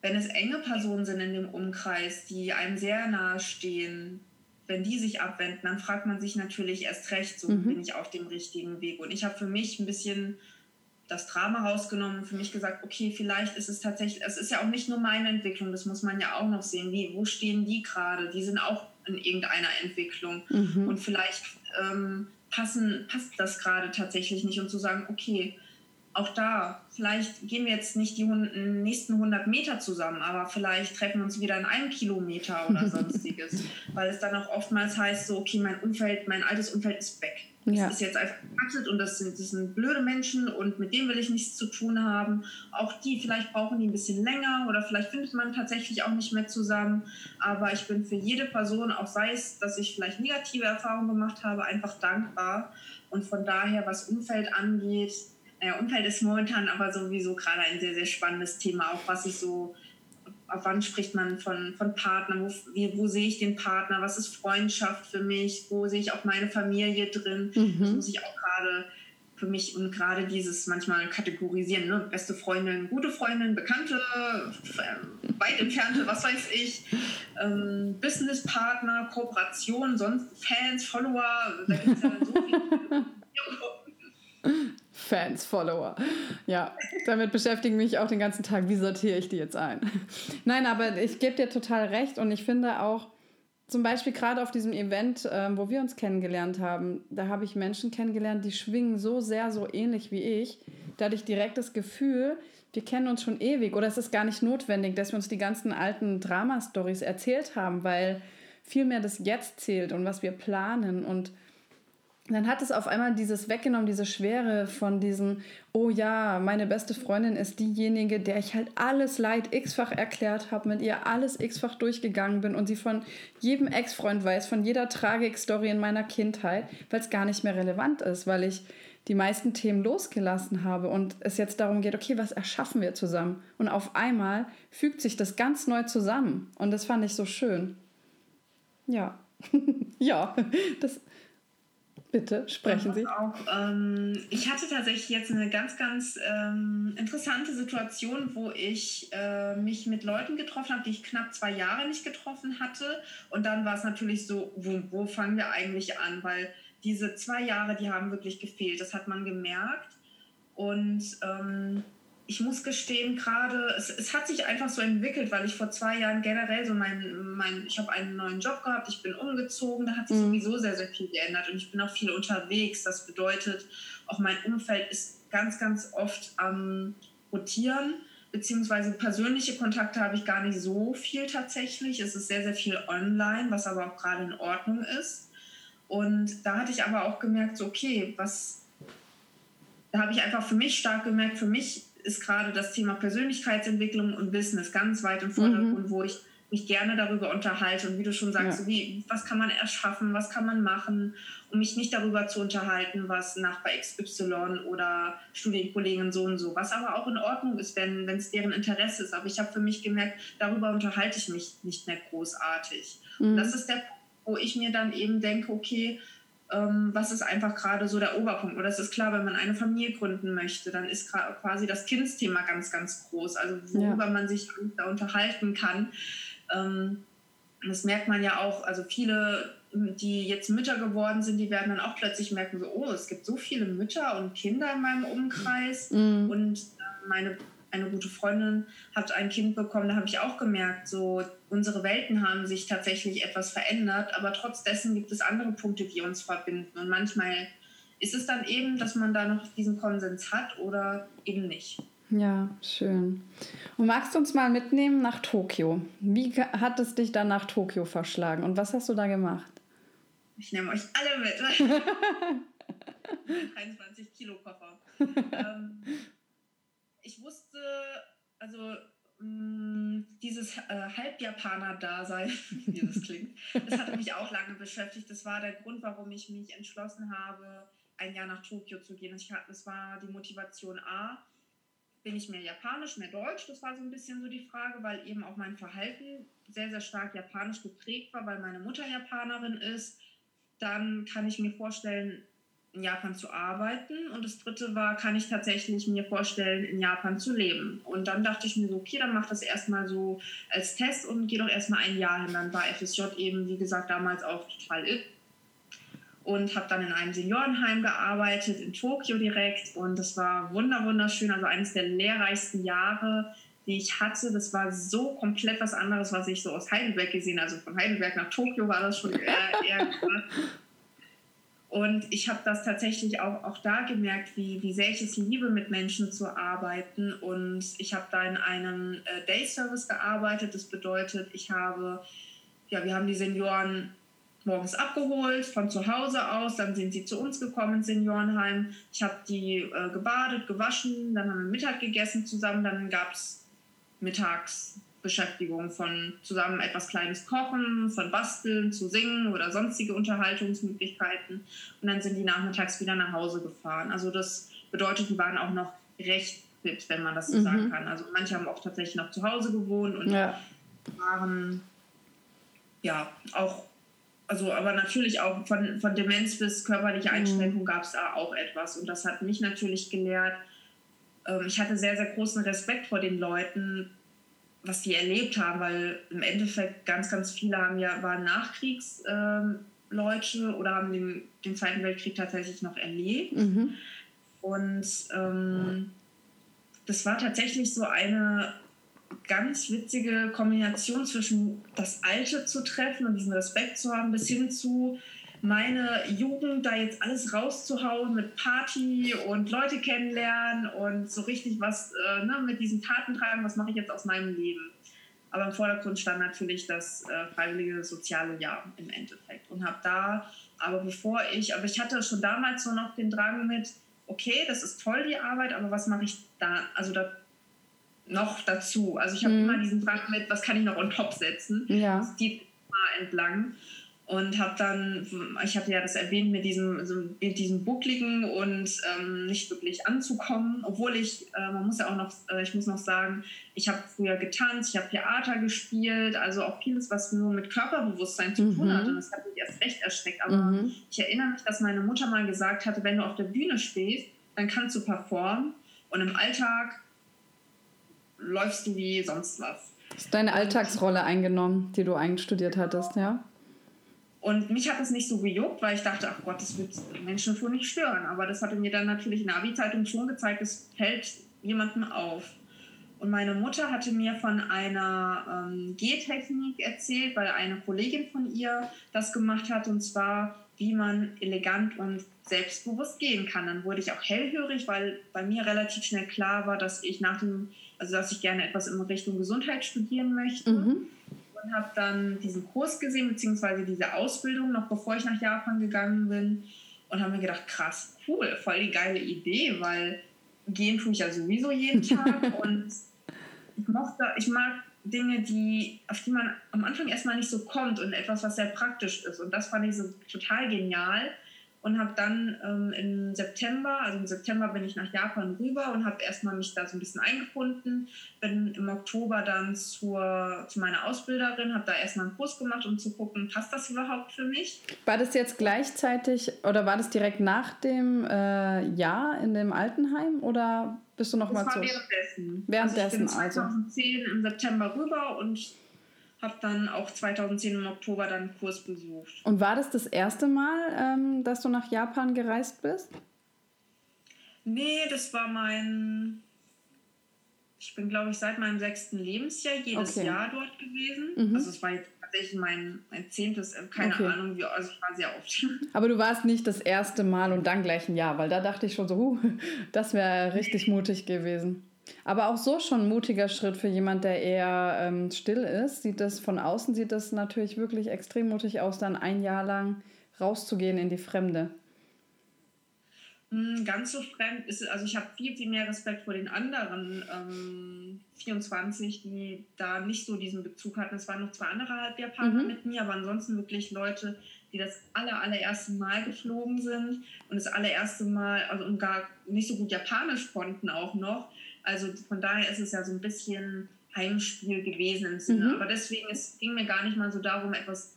wenn es enge Personen sind in dem Umkreis, die einem sehr nahe stehen, wenn die sich abwenden, dann fragt man sich natürlich erst recht, so mhm. bin ich auf dem richtigen Weg. Und ich habe für mich ein bisschen das Drama rausgenommen, für mich gesagt, okay, vielleicht ist es tatsächlich, es ist ja auch nicht nur meine Entwicklung, das muss man ja auch noch sehen. Wie, wo stehen die gerade? Die sind auch in irgendeiner Entwicklung. Mhm. Und vielleicht ähm, passen, passt das gerade tatsächlich nicht. Und zu sagen, okay, auch da, vielleicht gehen wir jetzt nicht die nächsten 100 Meter zusammen, aber vielleicht treffen wir uns wieder in einem Kilometer oder sonstiges. Weil es dann auch oftmals heißt, so, okay, mein Umfeld, mein altes Umfeld ist weg. Ja. Das ist jetzt einfach gekattet und das sind, das sind blöde Menschen und mit denen will ich nichts zu tun haben. Auch die, vielleicht brauchen die ein bisschen länger oder vielleicht findet man tatsächlich auch nicht mehr zusammen. Aber ich bin für jede Person, auch sei es, dass ich vielleicht negative Erfahrungen gemacht habe, einfach dankbar. Und von daher, was Umfeld angeht, naja, Umfeld ist momentan aber sowieso gerade ein sehr, sehr spannendes Thema, auch was ich so ab wann spricht man von, von Partner, wo, wie, wo sehe ich den Partner, was ist Freundschaft für mich, wo sehe ich auch meine Familie drin. Mhm. Das muss ich auch gerade für mich und gerade dieses manchmal kategorisieren, ne? beste Freundin, gute Freundin, Bekannte, weit entfernte, was weiß ich, ähm, Businesspartner, Kooperation, sonst Fans, Follower, da gibt es ja so viele. Fans, Follower. Ja, damit beschäftige ich mich auch den ganzen Tag. Wie sortiere ich die jetzt ein? Nein, aber ich gebe dir total recht und ich finde auch, zum Beispiel gerade auf diesem Event, ähm, wo wir uns kennengelernt haben, da habe ich Menschen kennengelernt, die schwingen so sehr, so ähnlich wie ich. Da hatte ich direkt das Gefühl, wir kennen uns schon ewig oder es ist gar nicht notwendig, dass wir uns die ganzen alten Drama-Stories erzählt haben, weil vielmehr das Jetzt zählt und was wir planen und dann hat es auf einmal dieses weggenommen, diese Schwere von diesem, oh ja, meine beste Freundin ist diejenige, der ich halt alles Leid x-fach erklärt habe, mit ihr alles x-fach durchgegangen bin und sie von jedem Ex-Freund weiß, von jeder Tragik-Story in meiner Kindheit, weil es gar nicht mehr relevant ist, weil ich die meisten Themen losgelassen habe und es jetzt darum geht, okay, was erschaffen wir zusammen? Und auf einmal fügt sich das ganz neu zusammen und das fand ich so schön. Ja, ja, das Bitte, sprechen Sie. Auch, ähm, ich hatte tatsächlich jetzt eine ganz, ganz ähm, interessante Situation, wo ich äh, mich mit Leuten getroffen habe, die ich knapp zwei Jahre nicht getroffen hatte. Und dann war es natürlich so, wo, wo fangen wir eigentlich an? Weil diese zwei Jahre, die haben wirklich gefehlt. Das hat man gemerkt. Und ähm, ich muss gestehen, gerade, es, es hat sich einfach so entwickelt, weil ich vor zwei Jahren generell so mein, mein ich habe einen neuen Job gehabt, ich bin umgezogen, da hat sich mhm. sowieso sehr, sehr viel geändert und ich bin auch viel unterwegs. Das bedeutet, auch mein Umfeld ist ganz, ganz oft am Rotieren, beziehungsweise persönliche Kontakte habe ich gar nicht so viel tatsächlich. Es ist sehr, sehr viel online, was aber auch gerade in Ordnung ist. Und da hatte ich aber auch gemerkt, so, okay, was, da habe ich einfach für mich stark gemerkt, für mich ist gerade das Thema Persönlichkeitsentwicklung und Business ganz weit im Vordergrund, mhm. wo ich mich gerne darüber unterhalte und wie du schon sagst, ja. wie, was kann man erschaffen, was kann man machen, um mich nicht darüber zu unterhalten, was Nachbar XY oder Studienkollegen so und so, was aber auch in Ordnung ist, wenn es deren Interesse ist. Aber ich habe für mich gemerkt, darüber unterhalte ich mich nicht mehr großartig. Mhm. Und das ist der Punkt, wo ich mir dann eben denke, okay, was ist einfach gerade so der Oberpunkt. Oder es ist klar, wenn man eine Familie gründen möchte, dann ist quasi das Kindsthema ganz, ganz groß. Also worüber ja. man sich da unterhalten kann. Ähm, das merkt man ja auch, also viele, die jetzt Mütter geworden sind, die werden dann auch plötzlich merken, so, oh, es gibt so viele Mütter und Kinder in meinem Umkreis. Mhm. Und äh, meine eine gute Freundin hat ein Kind bekommen, da habe ich auch gemerkt, so unsere Welten haben sich tatsächlich etwas verändert, aber trotz dessen gibt es andere Punkte, die uns verbinden. Und manchmal ist es dann eben, dass man da noch diesen Konsens hat oder eben nicht. Ja, schön. Und magst du uns mal mitnehmen nach Tokio? Wie hat es dich dann nach Tokio verschlagen und was hast du da gemacht? Ich nehme euch alle mit. 23 Kilo Koffer. ähm, ich wusste, also Mm, dieses äh, Halbjapaner-Dasein, wie das klingt, das hatte mich auch lange beschäftigt. Das war der Grund, warum ich mich entschlossen habe, ein Jahr nach Tokio zu gehen. Das war die Motivation A. Bin ich mehr japanisch, mehr deutsch? Das war so ein bisschen so die Frage, weil eben auch mein Verhalten sehr, sehr stark japanisch geprägt war, weil meine Mutter Japanerin ist. Dann kann ich mir vorstellen, in Japan zu arbeiten. Und das dritte war, kann ich tatsächlich mir vorstellen, in Japan zu leben. Und dann dachte ich mir so, okay, dann mach das erstmal so als Test und geh doch erstmal ein Jahr hin. Dann war FSJ eben, wie gesagt, damals auch total it. Und habe dann in einem Seniorenheim gearbeitet, in Tokio direkt. Und das war wunder, wunderschön. Also eines der lehrreichsten Jahre, die ich hatte. Das war so komplett was anderes, was ich so aus Heidelberg gesehen habe. Also von Heidelberg nach Tokio war das schon eher, eher. Und ich habe das tatsächlich auch, auch da gemerkt, wie, wie sehr ich es liebe, mit Menschen zu arbeiten. Und ich habe da in einem äh, Day Service gearbeitet. Das bedeutet, ich habe, ja, wir haben die Senioren morgens abgeholt von zu Hause aus, dann sind sie zu uns gekommen ins Seniorenheim. Ich habe die äh, gebadet, gewaschen, dann haben wir Mittag gegessen zusammen, dann gab es mittags Beschäftigung von zusammen etwas Kleines kochen, von basteln zu singen oder sonstige Unterhaltungsmöglichkeiten. Und dann sind die nachmittags wieder nach Hause gefahren. Also das bedeutet, die waren auch noch recht fit, wenn man das so mhm. sagen kann. Also manche haben auch tatsächlich noch zu Hause gewohnt und ja. waren ja auch, also aber natürlich auch von, von Demenz bis körperliche mhm. Einschränkung mhm. gab es da auch etwas. Und das hat mich natürlich gelehrt. Ähm, ich hatte sehr, sehr großen Respekt vor den Leuten, was die erlebt haben, weil im Endeffekt ganz, ganz viele haben ja, waren Nachkriegsleute ähm, oder haben den, den Zweiten Weltkrieg tatsächlich noch erlebt. Mhm. Und ähm, das war tatsächlich so eine ganz witzige Kombination zwischen das Alte zu treffen und diesen Respekt zu haben, bis hin zu meine Jugend da jetzt alles rauszuhauen mit Party und Leute kennenlernen und so richtig was äh, ne, mit diesen Taten tragen, was mache ich jetzt aus meinem Leben. Aber im Vordergrund stand natürlich das äh, freiwillige soziale Jahr im Endeffekt und habe da, aber bevor ich, aber ich hatte schon damals so noch den Drang mit, okay, das ist toll die Arbeit, aber was mache ich da, also da noch dazu? Also ich habe mhm. immer diesen Drang mit, was kann ich noch on top setzen? Ja. Immer entlang und habe dann, ich hatte ja das erwähnt, mit diesem, also mit diesem buckligen und ähm, nicht wirklich anzukommen, obwohl ich, äh, man muss ja auch noch, äh, ich muss noch sagen, ich habe früher getanzt, ich habe Theater gespielt, also auch vieles, was nur mit Körperbewusstsein zu tun mhm. hat und das hat mich erst recht erschreckt, aber mhm. ich erinnere mich, dass meine Mutter mal gesagt hatte, wenn du auf der Bühne stehst, dann kannst du performen und im Alltag läufst du wie sonst was. Ist deine Alltagsrolle eingenommen, die du einstudiert hattest, ja? Und mich hat es nicht so gejuckt, weil ich dachte, ach Gott, das wird Menschen schon nicht stören. Aber das hatte mir dann natürlich in der Abi-Zeitung schon gezeigt, es fällt jemandem auf. Und meine Mutter hatte mir von einer ähm, Gehtechnik erzählt, weil eine Kollegin von ihr das gemacht hat, und zwar, wie man elegant und selbstbewusst gehen kann. Dann wurde ich auch hellhörig, weil bei mir relativ schnell klar war, dass ich nach dem, also dass ich gerne etwas in Richtung Gesundheit studieren möchte. Mhm und habe dann diesen Kurs gesehen, beziehungsweise diese Ausbildung, noch bevor ich nach Japan gegangen bin. Und habe mir gedacht, krass, cool, voll die geile Idee, weil gehen tue ich ja sowieso jeden Tag. und ich, mochte, ich mag Dinge, die, auf die man am Anfang erstmal nicht so kommt und etwas, was sehr praktisch ist. Und das fand ich so total genial und habe dann ähm, im September, also im September bin ich nach Japan rüber und habe erstmal mich da so ein bisschen eingefunden, bin im Oktober dann zur, zu meiner Ausbilderin, habe da erstmal einen Kurs gemacht, um zu gucken, passt das überhaupt für mich. War das jetzt gleichzeitig oder war das direkt nach dem äh, Jahr in dem Altenheim oder bist du noch das mal zu? Währenddessen. Währenddessen, also. Ich bin 2010 also. im September rüber und habe dann auch 2010 im Oktober dann einen Kurs besucht. Und war das das erste Mal, ähm, dass du nach Japan gereist bist? Nee, das war mein. Ich bin, glaube ich, seit meinem sechsten Lebensjahr jedes okay. Jahr dort gewesen. Mhm. Also, es war jetzt tatsächlich mein, mein zehntes, äh, keine okay. Ahnung, wie, also ich war sehr oft. Aber du warst nicht das erste Mal und dann gleich ein Jahr, weil da dachte ich schon so, huh, das wäre richtig mutig gewesen. Aber auch so schon ein mutiger Schritt für jemand, der eher ähm, still ist. Sieht das von außen sieht das natürlich wirklich extrem mutig aus, dann ein Jahr lang rauszugehen in die Fremde. Hm, ganz so fremd ist es, also ich habe viel, viel mehr Respekt vor den anderen ähm, 24, die da nicht so diesen Bezug hatten. Es waren noch zwei andere Halbjapaner mhm. mit mir, aber ansonsten wirklich Leute, die das aller, allererste Mal geflogen sind und das allererste Mal, also und gar nicht so gut Japanisch konnten auch noch. Also von daher ist es ja so ein bisschen Heimspiel gewesen im Sinne. Mhm. Aber deswegen, es ging mir gar nicht mal so darum, etwas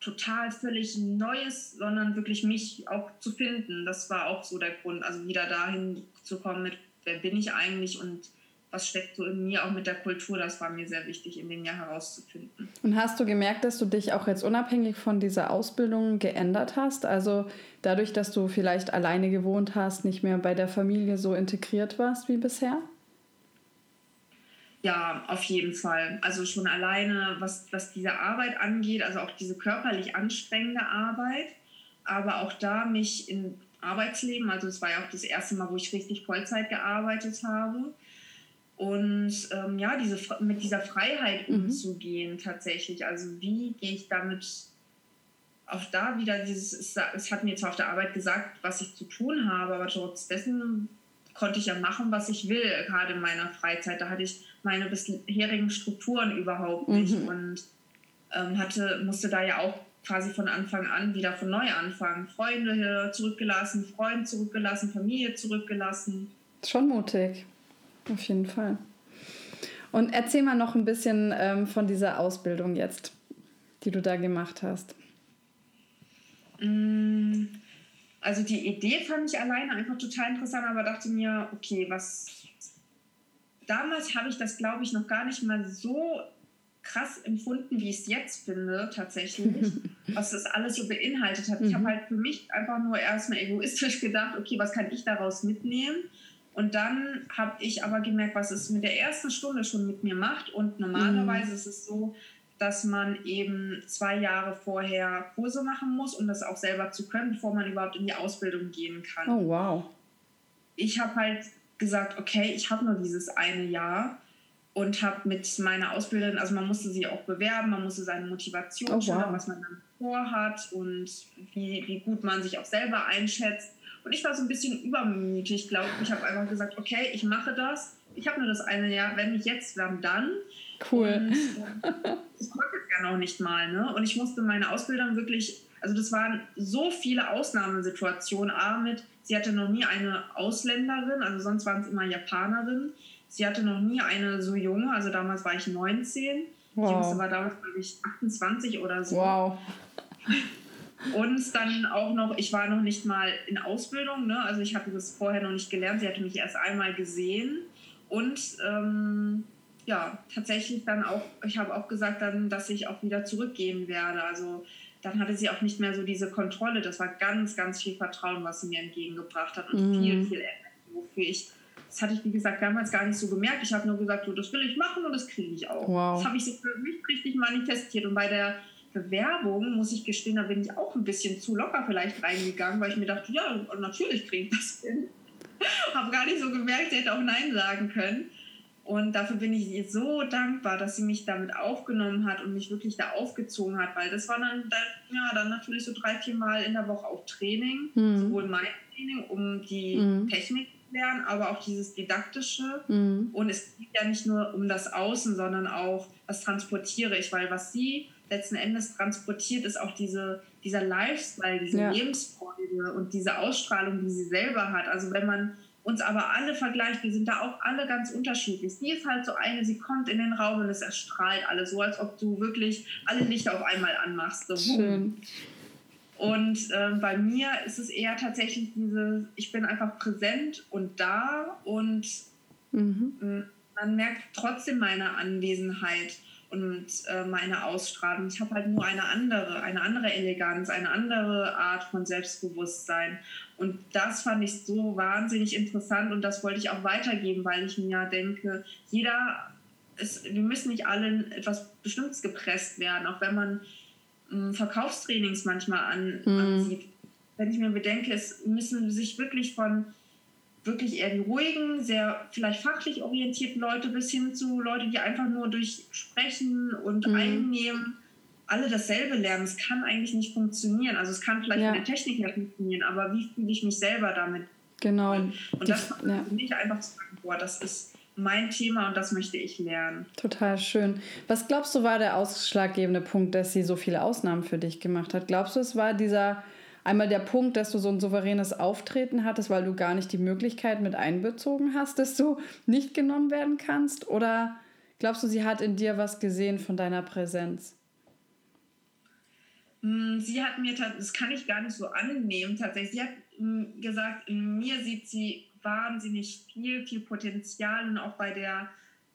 total völlig Neues, sondern wirklich mich auch zu finden. Das war auch so der Grund, also wieder dahin zu kommen mit, wer bin ich eigentlich und was steckt so in mir, auch mit der Kultur, das war mir sehr wichtig, in dem Jahr herauszufinden. Und hast du gemerkt, dass du dich auch jetzt unabhängig von dieser Ausbildung geändert hast? Also dadurch, dass du vielleicht alleine gewohnt hast, nicht mehr bei der Familie so integriert warst wie bisher? Ja, auf jeden Fall. Also schon alleine, was, was diese Arbeit angeht, also auch diese körperlich anstrengende Arbeit, aber auch da mich im Arbeitsleben, also es war ja auch das erste Mal, wo ich richtig Vollzeit gearbeitet habe. Und ähm, ja, diese, mit dieser Freiheit mhm. umzugehen tatsächlich. Also wie gehe ich damit auch da wieder dieses, es hat mir zwar auf der Arbeit gesagt, was ich zu tun habe, aber trotz dessen konnte ich ja machen, was ich will, gerade in meiner Freizeit. Da hatte ich meine bisherigen Strukturen überhaupt nicht mhm. und ähm, hatte, musste da ja auch quasi von Anfang an wieder von neu anfangen. Freunde zurückgelassen, Freunde zurückgelassen, Familie zurückgelassen. Schon mutig, auf jeden Fall. Und erzähl mal noch ein bisschen ähm, von dieser Ausbildung jetzt, die du da gemacht hast. Mm, also die Idee fand ich alleine einfach total interessant, aber dachte mir, okay, was damals habe ich das, glaube ich, noch gar nicht mal so krass empfunden, wie ich es jetzt finde, tatsächlich, was das alles so beinhaltet hat. Ich habe mhm. halt für mich einfach nur erstmal egoistisch gedacht, okay, was kann ich daraus mitnehmen? Und dann habe ich aber gemerkt, was es mit der ersten Stunde schon mit mir macht. Und normalerweise mhm. ist es so, dass man eben zwei Jahre vorher Kurse machen muss, um das auch selber zu können, bevor man überhaupt in die Ausbildung gehen kann. Oh, wow. Ich habe halt gesagt, okay, ich habe nur dieses eine Jahr und habe mit meiner Ausbilderin, also man musste sie auch bewerben, man musste seine Motivation oh, wow. was man dann vorhat und wie, wie gut man sich auch selber einschätzt. Und ich war so ein bisschen übermütig, glaube ich. Ich habe einfach gesagt, okay, ich mache das. Ich habe nur das eine Jahr, wenn nicht jetzt, dann dann. Cool. Und, äh, ich konnte es ja noch nicht mal. Ne? Und ich musste meine Ausbildung wirklich, also das waren so viele Ausnahmesituationen. A, mit Sie hatte noch nie eine Ausländerin, also sonst waren es immer Japanerinnen. Sie hatte noch nie eine so junge, also damals war ich 19. Wow. Die Jüngste war damals, glaube ich, 28 oder so. Wow. Und dann auch noch, ich war noch nicht mal in Ausbildung, ne? also ich hatte das vorher noch nicht gelernt. Sie hatte mich erst einmal gesehen. Und ähm, ja, tatsächlich dann auch, ich habe auch gesagt dann, dass ich auch wieder zurückgehen werde. Also dann hatte sie auch nicht mehr so diese Kontrolle. Das war ganz, ganz viel Vertrauen, was sie mir entgegengebracht hat und mm. viel, viel Energie, wofür ich, das hatte ich, wie gesagt, damals gar nicht so gemerkt. Ich habe nur gesagt, so, das will ich machen und das kriege ich auch. Wow. Das habe ich so für mich richtig manifestiert. Und bei der Bewerbung, muss ich gestehen, da bin ich auch ein bisschen zu locker vielleicht reingegangen, weil ich mir dachte, ja, natürlich kriege ich das hin. habe gar nicht so gemerkt, sie hätte auch Nein sagen können. Und dafür bin ich ihr so dankbar, dass sie mich damit aufgenommen hat und mich wirklich da aufgezogen hat, weil das war dann, ja, dann natürlich so drei, vier Mal in der Woche auch Training, mhm. sowohl mein Training, um die mhm. Technik zu lernen, aber auch dieses Didaktische. Mhm. Und es geht ja nicht nur um das Außen, sondern auch, was transportiere ich, weil was sie letzten Endes transportiert, ist auch diese, dieser Lifestyle, diese ja. Lebensfreude und diese Ausstrahlung, die sie selber hat. Also wenn man uns aber alle vergleicht, wir sind da auch alle ganz unterschiedlich. Sie ist halt so eine, sie kommt in den Raum und es erstrahlt alles, so als ob du wirklich alle Lichter auf einmal anmachst. So, Schön. Und äh, bei mir ist es eher tatsächlich diese, ich bin einfach präsent und da und mhm. man merkt trotzdem meine Anwesenheit und äh, meine Ausstrahlung. Ich habe halt nur eine andere, eine andere Eleganz, eine andere Art von Selbstbewusstsein. Und das fand ich so wahnsinnig interessant und das wollte ich auch weitergeben, weil ich mir ja denke, jeder, ist, wir müssen nicht alle in etwas Bestimmtes gepresst werden, auch wenn man äh, Verkaufstrainings manchmal an, mhm. ansieht. Wenn ich mir bedenke, es müssen sich wirklich von wirklich eher die ruhigen, sehr vielleicht fachlich orientierten Leute bis hin zu Leute, die einfach nur durch Sprechen und mhm. Einnehmen alle dasselbe lernen. Es kann eigentlich nicht funktionieren. Also es kann vielleicht ja. in der Technik ja funktionieren, aber wie fühle ich mich selber damit? Genau. Und das ja. nicht einfach zu sagen, boah, das ist mein Thema und das möchte ich lernen. Total schön. Was glaubst du war der ausschlaggebende Punkt, dass sie so viele Ausnahmen für dich gemacht hat? Glaubst du, es war dieser einmal der Punkt, dass du so ein souveränes Auftreten hattest, weil du gar nicht die Möglichkeit mit einbezogen hast, dass du nicht genommen werden kannst? Oder glaubst du, sie hat in dir was gesehen von deiner Präsenz? Hm, sie hat mir, das kann ich gar nicht so annehmen tatsächlich, sie hat hm, gesagt, in mir sieht sie wahnsinnig viel, viel Potenzial und auch bei der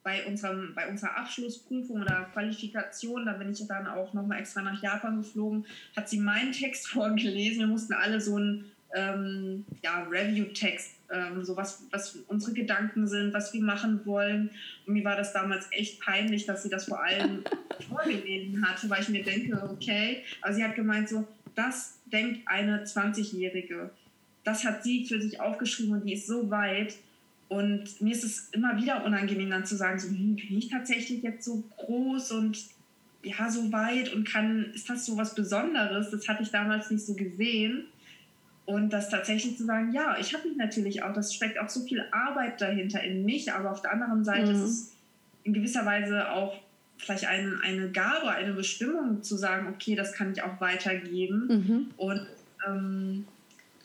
bei, unserem, bei unserer Abschlussprüfung oder Qualifikation, da bin ich dann auch nochmal extra nach Japan geflogen, hat sie meinen Text vorgelesen. Wir mussten alle so einen ähm, ja, Review-Text, ähm, so was, was unsere Gedanken sind, was wir machen wollen. Und mir war das damals echt peinlich, dass sie das vor allem vorgelesen hatte, weil ich mir denke, okay, aber sie hat gemeint so, das denkt eine 20-Jährige das hat sie für sich aufgeschrieben und die ist so weit. Und mir ist es immer wieder unangenehm, dann zu sagen, so, hm, bin ich tatsächlich jetzt so groß und ja, so weit und kann, ist das so was Besonderes? Das hatte ich damals nicht so gesehen. Und das tatsächlich zu sagen, ja, ich habe mich natürlich auch, das steckt auch so viel Arbeit dahinter in mich, aber auf der anderen Seite mhm. ist es in gewisser Weise auch vielleicht ein, eine Gabe, eine Bestimmung zu sagen, okay, das kann ich auch weitergeben. Mhm. Und ähm,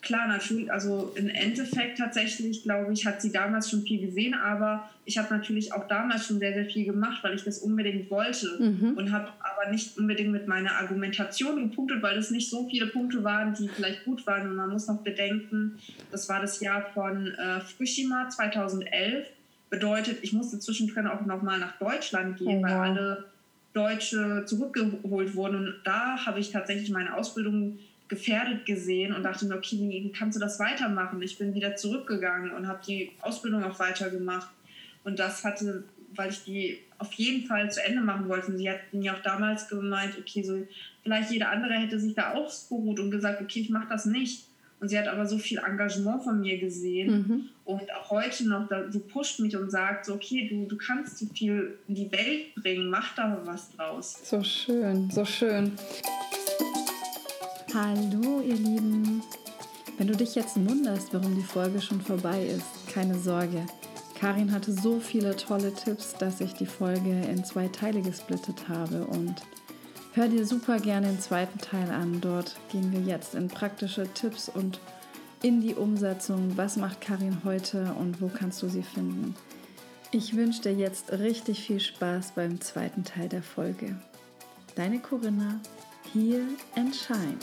klar, natürlich, also im Endeffekt tatsächlich, glaube ich, hat sie damals schon viel gesehen, aber ich habe natürlich auch damals schon sehr, sehr viel gemacht, weil ich das unbedingt wollte mhm. und habe aber nicht unbedingt mit meiner Argumentation gepunktet, weil es nicht so viele Punkte waren, die vielleicht gut waren. Und man muss noch bedenken, das war das Jahr von äh, Fukushima 2011. Bedeutet, ich musste zwischendrin auch nochmal nach Deutschland gehen, oh, weil alle Deutsche zurückgeholt wurden. Und da habe ich tatsächlich meine Ausbildung gefährdet gesehen und dachte mir, okay, wie kannst du das weitermachen? Ich bin wieder zurückgegangen und habe die Ausbildung auch weitergemacht. Und das hatte, weil ich die auf jeden Fall zu Ende machen wollte. Und sie hatten ja auch damals gemeint, okay, so vielleicht jeder andere hätte sich da ausgeruht und gesagt, okay, ich mache das nicht. Und sie hat aber so viel Engagement von mir gesehen mhm. und auch heute noch, da, sie pusht mich und sagt so, okay, du, du kannst so viel in die Welt bringen, mach da was draus. So schön, so schön. Hallo ihr Lieben. Wenn du dich jetzt wunderst, warum die Folge schon vorbei ist, keine Sorge. Karin hatte so viele tolle Tipps, dass ich die Folge in zwei Teile gesplittet habe und hör dir super gerne den zweiten Teil an. Dort gehen wir jetzt in praktische Tipps und in die Umsetzung. Was macht Karin heute und wo kannst du sie finden? Ich wünsche dir jetzt richtig viel Spaß beim zweiten Teil der Folge. Deine Corinna, Heal and Shine.